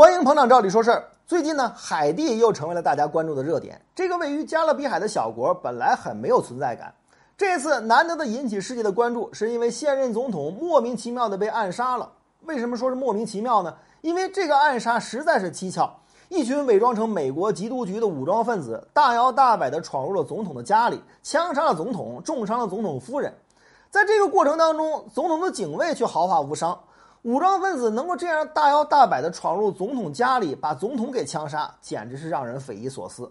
欢迎捧场，照理说事儿。最近呢，海地又成为了大家关注的热点。这个位于加勒比海的小国本来很没有存在感，这次难得的引起世界的关注，是因为现任总统莫名其妙的被暗杀了。为什么说是莫名其妙呢？因为这个暗杀实在是蹊跷。一群伪装成美国缉毒局的武装分子，大摇大摆地闯入了总统的家里，枪杀了总统，重伤了总统夫人。在这个过程当中，总统的警卫却毫发无伤。武装分子能够这样大摇大摆地闯入总统家里，把总统给枪杀，简直是让人匪夷所思。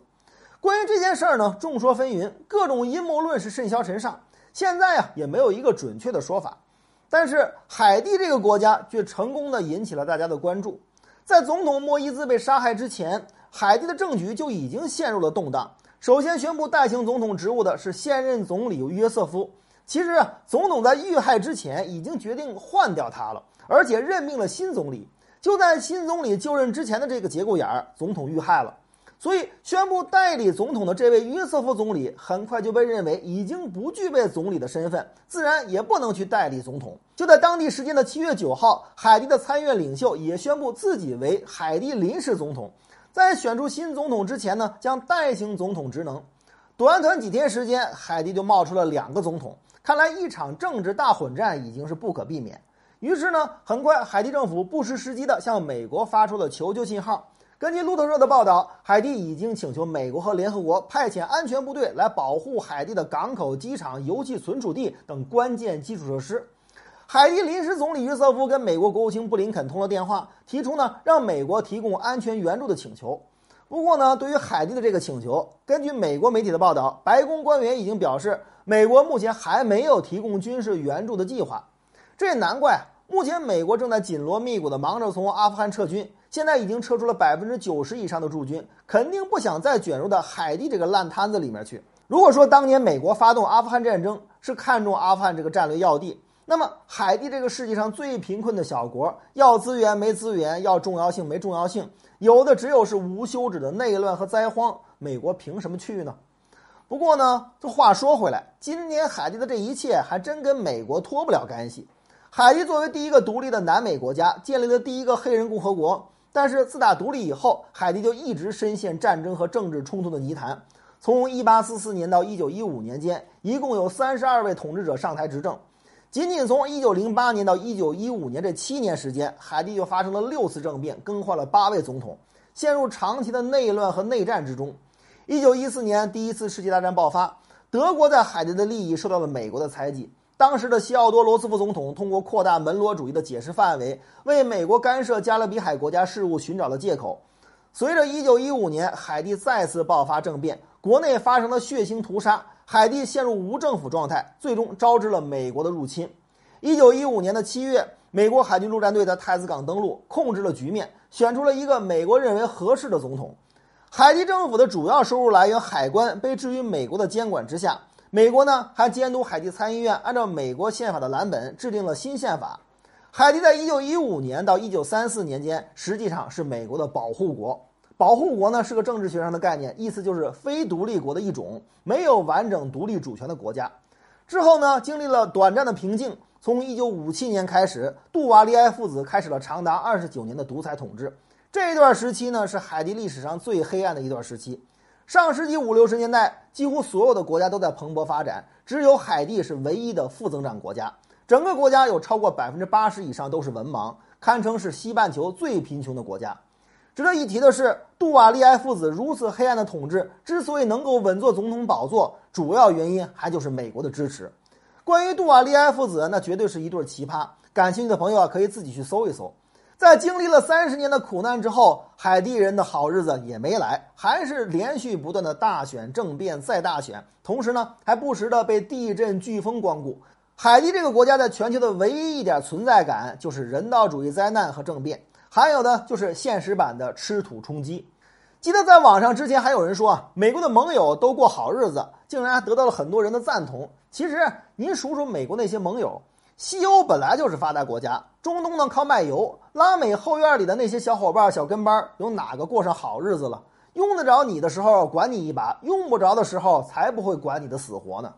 关于这件事儿呢，众说纷纭，各种阴谋论是甚嚣尘上。现在啊，也没有一个准确的说法。但是海地这个国家却成功地引起了大家的关注。在总统莫伊兹被杀害之前，海地的政局就已经陷入了动荡。首先宣布代行总统职务的是现任总理约瑟夫。其实啊，总统在遇害之前已经决定换掉他了。而且任命了新总理，就在新总理就任之前的这个节骨眼儿，总统遇害了，所以宣布代理总统的这位约瑟夫总理很快就被认为已经不具备总理的身份，自然也不能去代理总统。就在当地时间的七月九号，海地的参议院领袖也宣布自己为海地临时总统，在选出新总统之前呢，将代行总统职能。短短几天时间，海地就冒出了两个总统，看来一场政治大混战已经是不可避免。于是呢，很快海地政府不失时机地向美国发出了求救信号。根据路透社的报道，海地已经请求美国和联合国派遣安全部队来保护海地的港口、机场、油气存储地等关键基础设施。海地临时总理约瑟夫跟美国国务卿布林肯通了电话，提出呢让美国提供安全援助的请求。不过呢，对于海地的这个请求，根据美国媒体的报道，白宫官员已经表示，美国目前还没有提供军事援助的计划。这也难怪，目前美国正在紧锣密鼓地忙着从阿富汗撤军，现在已经撤出了百分之九十以上的驻军，肯定不想再卷入到海地这个烂摊子里面去。如果说当年美国发动阿富汗战争是看中阿富汗这个战略要地，那么海地这个世界上最贫困的小国，要资源没资源，要重要性没重要性，有的只有是无休止的内乱和灾荒，美国凭什么去呢？不过呢，这话说回来，今年海地的这一切还真跟美国脱不了干系。海地作为第一个独立的南美国家，建立了第一个黑人共和国。但是自打独立以后，海地就一直深陷战争和政治冲突的泥潭。从1844年到1915年间，一共有32位统治者上台执政。仅仅从1908年到1915年这七年时间，海地就发生了六次政变，更换了八位总统，陷入长期的内乱和内战之中。1914年，第一次世界大战爆发，德国在海地的利益受到了美国的猜忌。当时的西奥多·罗斯福总统通过扩大门罗主义的解释范围，为美国干涉加勒比海国家事务寻找了借口。随着1915年海地再次爆发政变，国内发生了血腥屠杀，海地陷入无政府状态，最终招致了美国的入侵。1915年的七月，美国海军陆战队在太子港登陆，控制了局面，选出了一个美国认为合适的总统。海地政府的主要收入来源海关被置于美国的监管之下。美国呢还监督海地参议院按照美国宪法的蓝本制定了新宪法。海地在一九一五年到一九三四年间实际上是美国的保护国。保护国呢是个政治学上的概念，意思就是非独立国的一种，没有完整独立主权的国家。之后呢经历了短暂的平静，从一九五七年开始，杜瓦利埃父子开始了长达二十九年的独裁统治。这一段时期呢是海地历史上最黑暗的一段时期。上世纪五六十年代，几乎所有的国家都在蓬勃发展，只有海地是唯一的负增长国家。整个国家有超过百分之八十以上都是文盲，堪称是西半球最贫穷的国家。值得一提的是，杜瓦利埃父子如此黑暗的统治，之所以能够稳坐总统宝座，主要原因还就是美国的支持。关于杜瓦利埃父子，那绝对是一对奇葩。感兴趣的朋友啊，可以自己去搜一搜。在经历了三十年的苦难之后，海地人的好日子也没来，还是连续不断的大选、政变再大选，同时呢，还不时的被地震、飓风光顾。海地这个国家在全球的唯一一点存在感，就是人道主义灾难和政变，还有的就是现实版的吃土充饥。记得在网上之前还有人说啊，美国的盟友都过好日子，竟然还得到了很多人的赞同。其实您数数美国那些盟友。西欧本来就是发达国家，中东呢靠卖油，拉美后院里的那些小伙伴、小跟班，有哪个过上好日子了？用得着你的时候管你一把，用不着的时候才不会管你的死活呢。